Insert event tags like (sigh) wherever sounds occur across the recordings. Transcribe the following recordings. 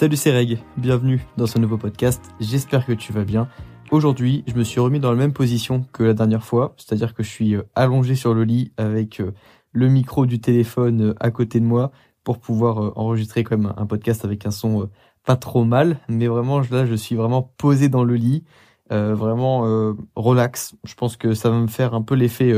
Salut c'est Reg, bienvenue dans ce nouveau podcast, j'espère que tu vas bien. Aujourd'hui, je me suis remis dans la même position que la dernière fois, c'est-à-dire que je suis euh, allongé sur le lit avec euh, le micro du téléphone euh, à côté de moi pour pouvoir enregistrer quand même un podcast avec un son pas trop mal, mais vraiment là je suis vraiment posé dans le lit, vraiment relax. Je pense que ça va me faire un peu l'effet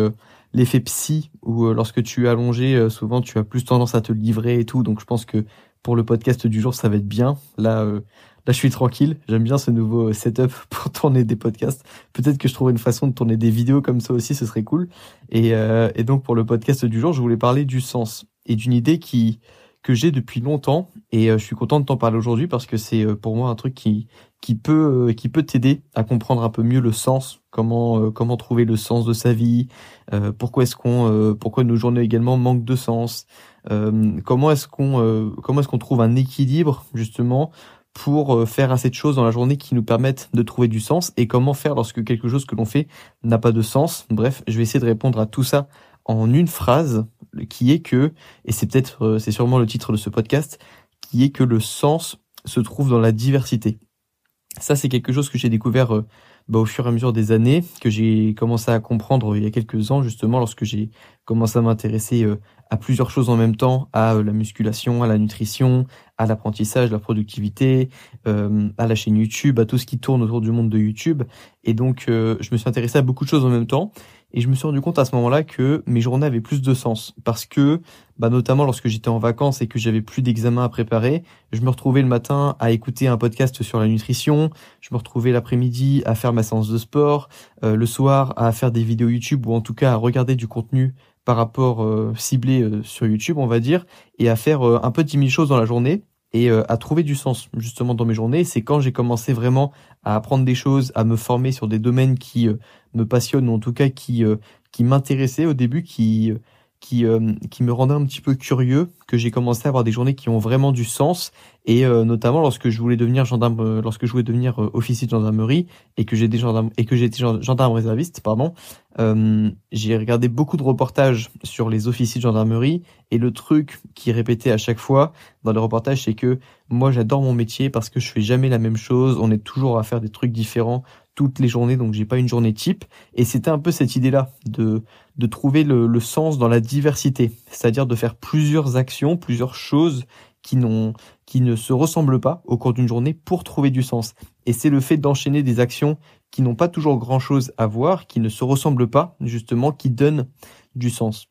l'effet psy où lorsque tu es allongé, souvent tu as plus tendance à te livrer et tout, donc je pense que pour le podcast du jour, ça va être bien. Là, euh, là, je suis tranquille. J'aime bien ce nouveau setup (laughs) pour tourner des podcasts. Peut-être que je trouverai une façon de tourner des vidéos comme ça aussi, ce serait cool. Et, euh, donc, pour le podcast du jour, je voulais parler du sens et d'une idée qui que j'ai depuis longtemps. Et euh, je suis content de t'en parler aujourd'hui parce que c'est pour moi un truc qui qui peut qui peut t'aider à comprendre un peu mieux le sens, comment comment trouver le sens de sa vie, pourquoi est-ce qu'on pourquoi nos journées également manquent de sens. Euh, comment est-ce qu'on euh, comment est-ce qu'on trouve un équilibre justement pour euh, faire assez de choses dans la journée qui nous permettent de trouver du sens et comment faire lorsque quelque chose que l'on fait n'a pas de sens. Bref, je vais essayer de répondre à tout ça en une phrase qui est que, et c'est peut-être, c'est sûrement le titre de ce podcast, qui est que le sens se trouve dans la diversité. Ça, c'est quelque chose que j'ai découvert bah, au fur et à mesure des années, que j'ai commencé à comprendre il y a quelques ans, justement, lorsque j'ai commencé à m'intéresser euh, à plusieurs choses en même temps, à euh, la musculation, à la nutrition, à l'apprentissage, la productivité, euh, à la chaîne YouTube, à tout ce qui tourne autour du monde de YouTube. Et donc, je me suis intéressé à beaucoup de choses en même temps. Et je me suis rendu compte à ce moment-là que mes journées avaient plus de sens. Parce que, bah, notamment lorsque j'étais en vacances et que j'avais plus d'examens à préparer, je me retrouvais le matin à écouter un podcast sur la nutrition, je me retrouvais l'après-midi à faire ma séance de sport, euh, le soir à faire des vidéos YouTube ou en tout cas à regarder du contenu par rapport euh, ciblé euh, sur YouTube, on va dire, et à faire un peu dix mille choses dans la journée et à trouver du sens justement dans mes journées. C'est quand j'ai commencé vraiment à apprendre des choses, à me former sur des domaines qui me passionne ou en tout cas qui euh, qui m'intéressait au début, qui qui euh, qui me rendait un petit peu curieux, que j'ai commencé à avoir des journées qui ont vraiment du sens. Et euh, notamment lorsque je voulais devenir gendarme, lorsque je voulais devenir officier de gendarmerie et que j'étais gendarme et que j'étais gendarme réserviste, pardon, j'ai regardé beaucoup de reportages sur les officiers de gendarmerie. Et le truc qui répétait à chaque fois dans les reportages, c'est que moi j'adore mon métier parce que je fais jamais la même chose, on est toujours à faire des trucs différents toutes les journées, donc j'ai pas une journée type. Et c'était un peu cette idée-là de de trouver le, le sens dans la diversité, c'est-à-dire de faire plusieurs actions, plusieurs choses qui n'ont qui ne se ressemblent pas au cours d'une journée pour trouver du sens. Et c'est le fait d'enchaîner des actions qui n'ont pas toujours grand-chose à voir, qui ne se ressemblent pas justement, qui donnent du sens.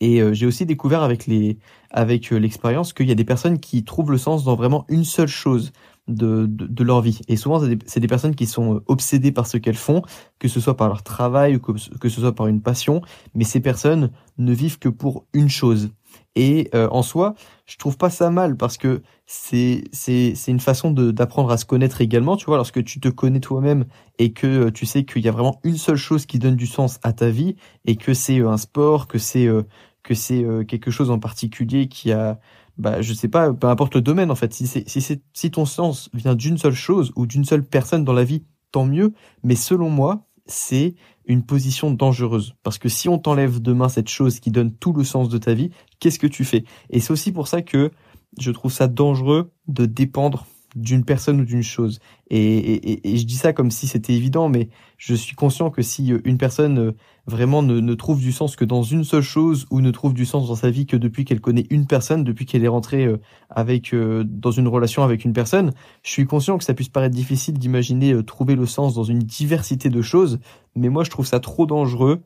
Et euh, j'ai aussi découvert avec les avec euh, l'expérience qu'il y a des personnes qui trouvent le sens dans vraiment une seule chose de, de, leur vie. Et souvent, c'est des, personnes qui sont euh, obsédées par ce qu'elles font, que ce soit par leur travail ou que, que, ce soit par une passion, mais ces personnes ne vivent que pour une chose. Et euh, en soi, je trouve pas ça mal parce que c'est c'est une façon de d'apprendre à se connaître également. Tu vois, lorsque tu te connais toi-même et que euh, tu sais qu'il y a vraiment une seule chose qui donne du sens à ta vie et que c'est un sport, que c'est que c'est quelque chose en particulier qui a bah je sais pas, peu importe le domaine en fait. Si c'est si si ton sens vient d'une seule chose ou d'une seule personne dans la vie, tant mieux. Mais selon moi, c'est une position dangereuse parce que si on t'enlève demain cette chose qui donne tout le sens de ta vie, qu'est-ce que tu fais? Et c'est aussi pour ça que je trouve ça dangereux de dépendre d'une personne ou d'une chose. Et, je dis ça comme si c'était évident, mais je suis conscient que si euh, une personne euh, vraiment ne, ne, trouve du sens que dans une seule chose ou ne trouve du sens dans sa vie que depuis qu'elle connaît une personne, depuis qu'elle est rentrée euh, avec dans une relation avec une personne, je suis conscient que ça puisse paraître difficile d'imaginer trouver le sens dans une diversité de choses, mais moi je trouve ça trop dangereux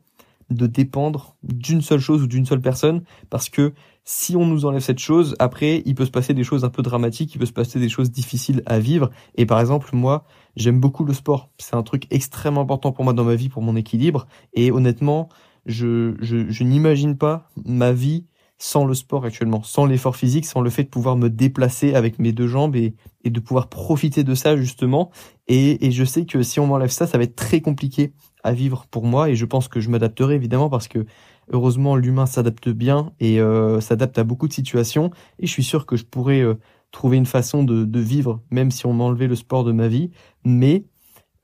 de dépendre d'une seule chose ou d'une seule personne parce que si on nous enlève cette chose, après, il peut se passer des choses un peu dramatiques, il peut se passer des choses difficiles à vivre. Et par exemple, moi, j'aime beaucoup le sport. C'est un truc extrêmement important pour moi dans ma vie, pour mon équilibre. Et honnêtement, je, je, je n'imagine pas ma vie sans le sport actuellement, sans l'effort physique, sans le fait de pouvoir me déplacer avec mes deux jambes et, de pouvoir profiter de ça justement. Et, et je sais que si on m'enlève ça, ça va être très compliqué à vivre pour moi et je pense que je m'adapterai évidemment parce que heureusement l'humain s'adapte bien et euh, s'adapte à beaucoup de situations et je suis sûr que je pourrais euh, trouver une façon de, vivre même si on m'enlevait le sport de ma vie mais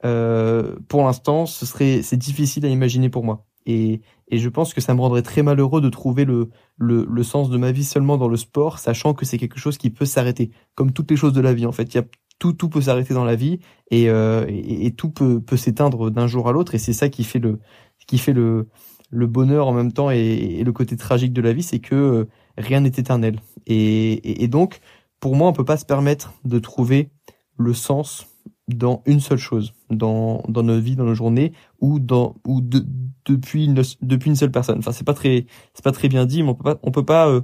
euh, pour l'instant ce serait c'est difficile à imaginer pour moi Et, et je pense que ça me rendrait très malheureux de trouver le, le, le sens de ma vie seulement dans le sport, sachant que c'est quelque chose qui peut s'arrêter, comme toutes les choses de la vie en fait. Il y a tout, tout peut s'arrêter dans la vie et, euh, et, tout peut, peut s'éteindre d'un jour à l'autre et c'est ça qui fait le, qui fait le, le bonheur en même temps et, et le côté tragique de la vie, c'est que euh, rien n'est éternel. Et, et, donc, pour moi, on peut pas se permettre de trouver le sens dans une seule chose, dans, dans notre vie, dans nos journées, ou dans ou de, depuis une depuis une seule personne. Enfin, c'est pas très c'est pas très bien dit, mais on peut pas on peut pas euh,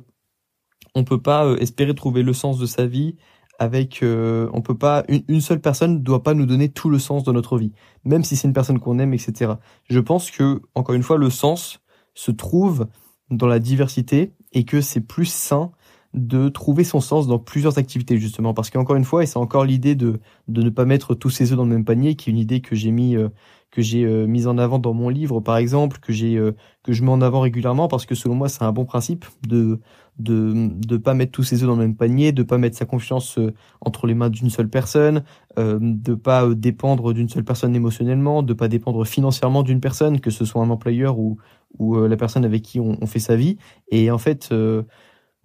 on peut pas euh, espérer trouver le sens de sa vie avec euh, on peut pas une, seule personne doit pas nous donner tout le sens de notre vie, même si c'est une personne qu'on aime, etc. Je pense que encore une fois le sens se trouve dans la diversité et que c'est plus sain de trouver son sens dans plusieurs activités justement parce qu'encore une fois et c'est encore l'idée de de ne pas mettre tous ses œufs dans le même panier qui est une idée que j'ai mis euh, que j'ai euh, mise en avant dans mon livre par exemple que j'ai euh, que je mets en avant régulièrement parce que selon moi c'est un bon principe de de de pas mettre tous ses œufs dans le même panier de pas mettre sa confiance entre les mains d'une seule personne euh, de pas dépendre d'une seule personne émotionnellement de pas dépendre financièrement d'une personne que ce soit un employeur ou ou la personne avec qui on, fait sa vie. Et en fait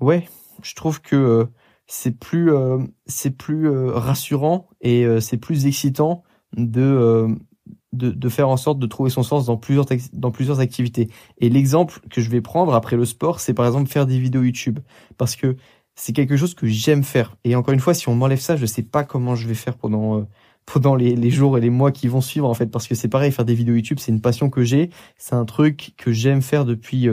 ouais je trouve que euh, c'est plus euh, c'est plus euh, rassurant et c'est plus excitant de, de de faire en sorte de trouver son sens dans plusieurs dans plusieurs activités. Et l'exemple que je vais prendre après le sport, c'est par exemple faire des vidéos YouTube. Parce que c'est quelque chose que j'aime faire. Et encore une fois, si on m'enlève ça, je sais pas comment je vais faire pendant pendant les, jours et les mois qui vont suivre en fait. Parce que c'est pareil faire des vidéos YouTube c'est une passion que j'ai. C'est un truc que j'aime faire depuis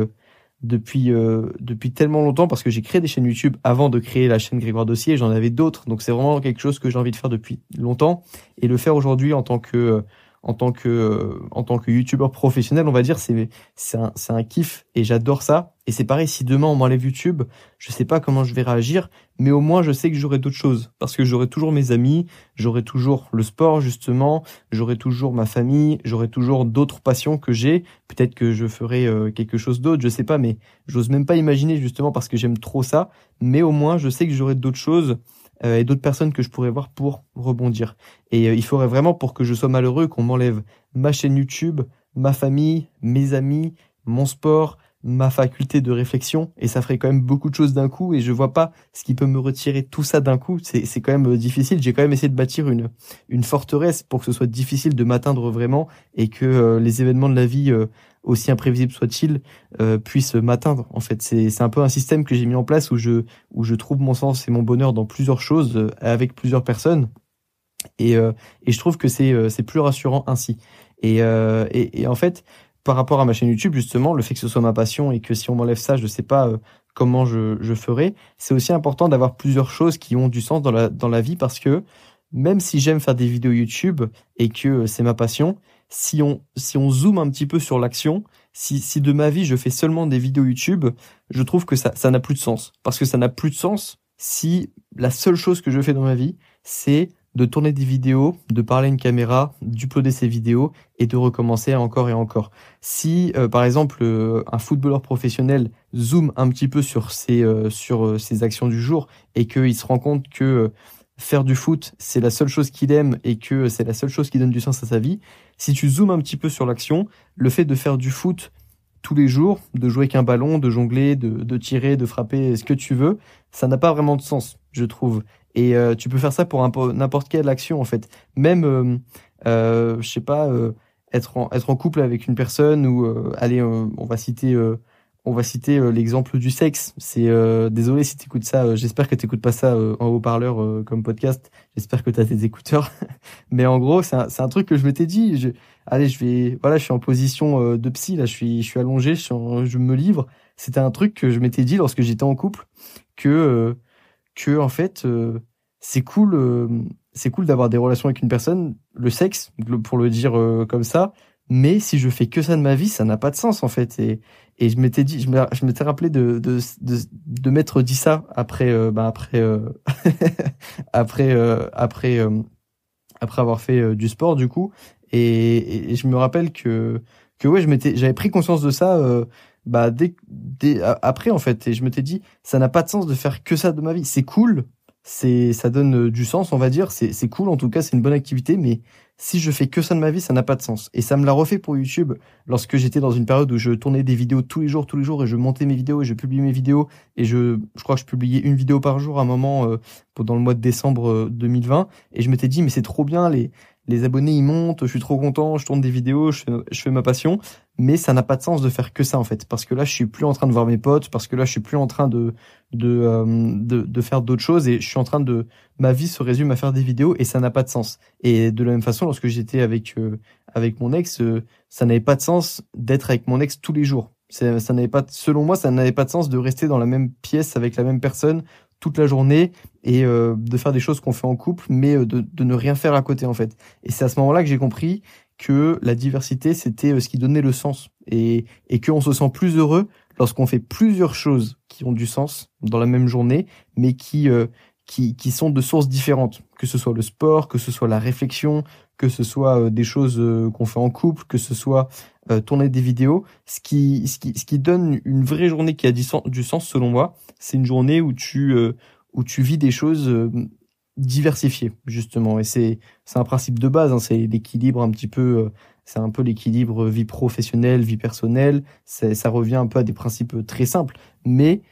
depuis euh, depuis tellement longtemps parce que j'ai créé des chaînes YouTube avant de créer la chaîne Grégoire Dossier, j'en avais d'autres, donc c'est vraiment quelque chose que j'ai envie de faire depuis longtemps. Et le faire aujourd'hui en tant que euh, en tant que euh, en tant que youtubeur professionnel, on va dire, c'est c'est un c'est un kiff et j'adore ça. Et c'est pareil, si demain on m'enlève YouTube, je sais pas comment je vais réagir, mais au moins je sais que j'aurai d'autres choses parce que j'aurai toujours mes amis, j'aurai toujours le sport justement, j'aurai toujours ma famille, j'aurai toujours d'autres passions que j'ai. Peut-être que je ferai euh, quelque chose d'autre, je sais pas, mais j'ose même pas imaginer justement parce que j'aime trop ça. Mais au moins je sais que j'aurai d'autres choses euh, et d'autres personnes que je pourrais voir pour rebondir. Et euh, il faudrait vraiment pour que je sois malheureux qu'on m'enlève ma chaîne YouTube, ma famille, mes amis, mon sport, ma faculté de réflexion et ça ferait quand même beaucoup de choses d'un coup et je vois pas ce qui peut me retirer tout ça d'un coup c'est quand même euh, difficile j'ai quand même essayé de bâtir une une forteresse pour que ce soit difficile de m'atteindre vraiment et que les événements de la vie aussi imprévisible soit-il, euh, puisse m'atteindre. En fait, c'est un peu un système que j'ai mis en place où je où je trouve mon sens et mon bonheur dans plusieurs choses euh, avec plusieurs personnes. Et euh, et je trouve que c'est euh, c'est plus rassurant ainsi. Et, et, en fait, par rapport à ma chaîne YouTube, justement, le fait que ce soit ma passion et que si on m'enlève ça, je sais pas comment je, je ferai, c'est aussi important d'avoir plusieurs choses qui ont du sens dans la, dans la vie parce que même si j'aime faire des vidéos YouTube et que c'est ma passion, si on, si on zoome un petit peu sur l'action, si, si de ma vie je fais seulement des vidéos YouTube, je trouve que ça, ça n'a plus de sens. Parce que ça n'a plus de sens si la seule chose que je fais dans ma vie, c'est de tourner des vidéos, de parler à une caméra, d'uploader ces vidéos et de recommencer encore et encore. Si euh, par exemple euh, un footballeur professionnel zoome un petit peu sur ses euh, sur ses actions du jour et qu'il se rend compte que faire du foot, c'est la seule chose qu'il aime et que c'est la seule chose qui donne du sens à sa vie, si tu zoomes un petit peu sur l'action, le fait de faire du foot tous les jours, de jouer avec un ballon, de jongler, de, de tirer, de frapper, ce que tu veux, ça n'a pas vraiment de sens, je trouve. Et euh, tu peux faire ça pour n'importe quelle action en fait. Même, euh, euh, je sais pas, euh, être en, être en couple avec une personne ou allez, on va citer on va citer euh, l'exemple du sexe. C'est euh, désolé si tu écoutes ça. Euh, j'espère que tu écoutes pas ça en haut-parleur comme podcast. J'espère que tu as tes écouteurs. (laughs) Mais en gros, c'est un, un, truc que je m'étais dit. Je, allez, je vais. Voilà, je suis en position de psy. Là, je suis, je suis allongé. Je, je me livre. C'était un truc que je m'étais dit lorsque j'étais en couple que que en fait c'est cool. c'est cool d'avoir des relations avec une personne. Le sexe, pour le dire comme ça. Mais si je fais que ça de ma vie, ça n'a pas de sens en fait. Et et je m'étais dit, je m'étais rappelé de, de, de, de m'être dit ça après, euh, bah après, euh, (laughs) après, euh, après, euh, après avoir fait du sport du coup. Et, et, je me rappelle que, que ouais, je m'étais, j'avais pris conscience de ça, bah dès, dès, après en fait. Et je m'étais dit, ça n'a pas de sens de faire que ça de ma vie. C'est cool, c'est, ça donne du sens, on va dire. C'est, c'est cool en tout cas, c'est une bonne activité, mais si je fais que ça de ma vie, ça n'a pas de sens. Et ça me l'a refait pour YouTube lorsque j'étais dans une période où je tournais des vidéos tous les jours, tous les jours, et je montais mes vidéos et je publiais mes vidéos. Et je, je crois que je publiais une vidéo par jour à un moment euh, pendant le mois de décembre 2020. Euh, et je m'étais dit, mais c'est trop bien, les, les abonnés ils montent, je suis trop content, je tourne des vidéos, je fais, ma passion, mais ça n'a pas de sens de faire que ça en fait, parce que là je suis plus en train de voir mes potes, parce que là je suis plus en train de de euh, de, de, faire d'autres choses et je suis en train de ma vie se résume à faire des vidéos et ça n'a pas de sens. Et de la même façon, lorsque j'étais avec euh, avec mon ex, euh, ça n'avait pas de sens d'être avec mon ex tous les jours. Ça, n'avait pas, selon moi, ça n'avait pas de sens de rester dans la même pièce avec la même personne toute la journée et de faire des choses qu'on fait en couple, mais de, de, ne rien faire à côté en fait. Et c'est à ce moment-là que j'ai compris que la diversité c'était euh, ce qui donnait le sens et et qu'on se sent plus heureux lorsqu'on fait plusieurs choses qui ont du sens dans la même journée, mais qui qui, qui sont de sources différentes, que ce soit le sport, que ce soit la réflexion, que ce soit des choses qu'on fait en couple, que ce soit tourner des vidéos. Ce qui, ce qui, ce qui donne une vraie journée qui a du sens, selon moi, c'est une journée où tu, où tu vis des choses diversifiées justement. Et c'est, c'est un principe de base. Hein, c'est l'équilibre un petit peu. c'est un peu l'équilibre vie professionnelle, vie personnelle. Ça revient un peu à des principes très simples, mais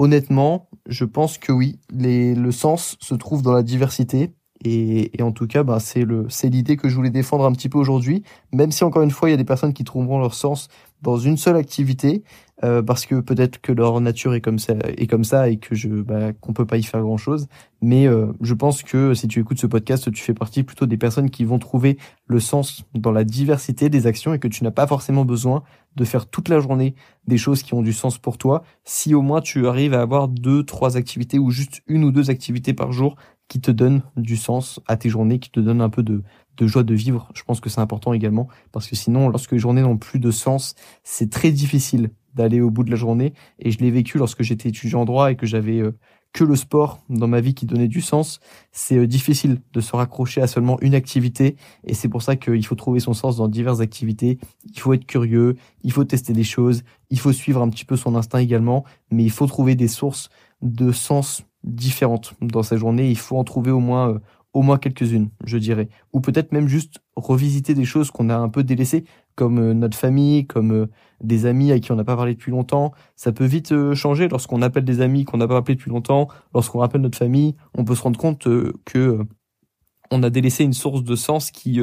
honnêtement, je pense que oui, les, le sens se trouve dans la diversité. Et, et en tout cas, bah, c'est le, c'est l'idée que je voulais défendre un petit peu aujourd'hui. Même si encore une fois, il y a des personnes qui trouveront leur sens dans une seule activité, euh, parce que peut-être que leur nature est comme ça, est comme ça, et que je, bah, qu'on peut pas y faire grand chose. Mais euh, je pense que si tu écoutes ce podcast, tu fais partie plutôt des personnes qui vont trouver le sens dans la diversité des actions et que tu n'as pas forcément besoin de faire toute la journée des choses qui ont du sens pour toi. Si au moins tu arrives à avoir deux, trois activités ou juste une ou deux activités par jour qui te donnent du sens à tes journées, qui te donnent un peu de, de joie de vivre. Je pense que c'est important également parce que sinon, lorsque les journées n'ont plus de sens, c'est très difficile d'aller au bout de la journée. Et je l'ai vécu lorsque j'étais étudiant en droit et que j'avais euh, que le sport dans ma vie qui donnait du sens. C'est euh, difficile de se raccrocher à seulement une activité. Et c'est pour ça qu'il faut trouver son sens dans diverses activités. Il faut être curieux, il faut tester des choses, il faut suivre un petit peu son instinct également. Mais il faut trouver des sources de sens différentes dans sa journée. Il faut en trouver au moins euh, au moins quelques-unes, je dirais. Ou peut-être même juste revisiter des choses qu'on a un peu délaissées, comme euh, notre famille, comme euh, des amis à qui on n'a pas parlé depuis longtemps. Ça peut vite euh, changer lorsqu'on appelle des amis qu'on n'a pas appelé depuis longtemps, lorsqu'on rappelle notre famille, on peut se rendre compte que on a délaissé une source de sens qui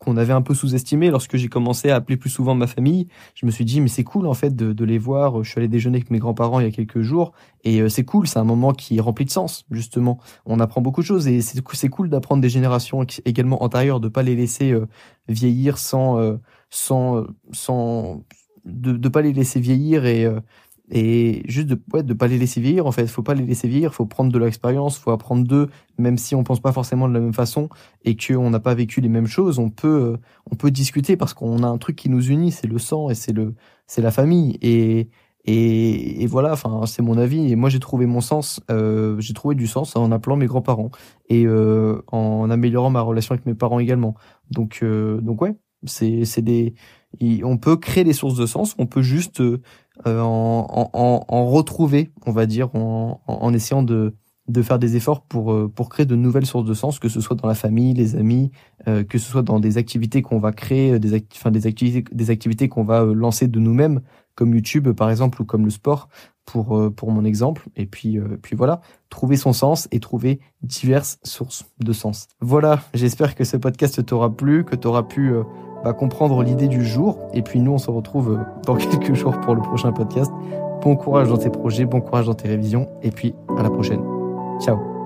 qu'on avait un peu sous-estimé lorsque j'ai commencé à appeler plus souvent ma famille. Je me suis dit mais c'est cool en fait de, de, les voir. Je suis allé déjeuner avec mes grands-parents il y a quelques jours et euh, c'est cool. C'est un moment qui est rempli de sens justement. On apprend beaucoup de choses et c'est cool d'apprendre des générations également antérieures, de pas les laisser euh, vieillir sans euh, sans sans de de pas les laisser vieillir et et juste de ouais, de pas les laisser vieillir en fait. Faut pas les laisser vieillir. Faut prendre de l'expérience. Faut apprendre d'eux même si on pense pas forcément de la même façon et qu'on n'a pas vécu les mêmes choses on peut on peut discuter parce qu'on a un truc qui nous unit. C'est le sang et c'est le c'est la famille. Et et, et voilà. Enfin c'est mon avis. Et moi j'ai trouvé mon sens euh, j'ai trouvé du sens en appelant mes grands-parents et euh, en améliorant ma relation avec mes parents également. Donc euh, donc ouais c'est c'est des on peut créer des sources de sens. On peut juste euh, en, en, en, retrouver, on va dire, en, en essayant de, de faire des efforts pour, euh, pour créer de nouvelles sources de sens, que ce soit dans la famille, les amis, euh, que ce soit dans des activités qu'on va créer, des, enfin, des activités, des activités qu'on va lancer de nous-mêmes, comme YouTube par exemple, ou comme le sport, pour, pour mon exemple. Et puis, puis voilà, trouver son sens et trouver diverses sources de sens. Voilà, j'espère que ce podcast t'aura plu, que t'auras pu va comprendre l'idée du jour. Et puis nous, on se retrouve euh, dans (laughs) quelques jours pour le prochain podcast. Bon courage dans tes projets, bon courage dans tes révisions. Et puis à la prochaine. Ciao.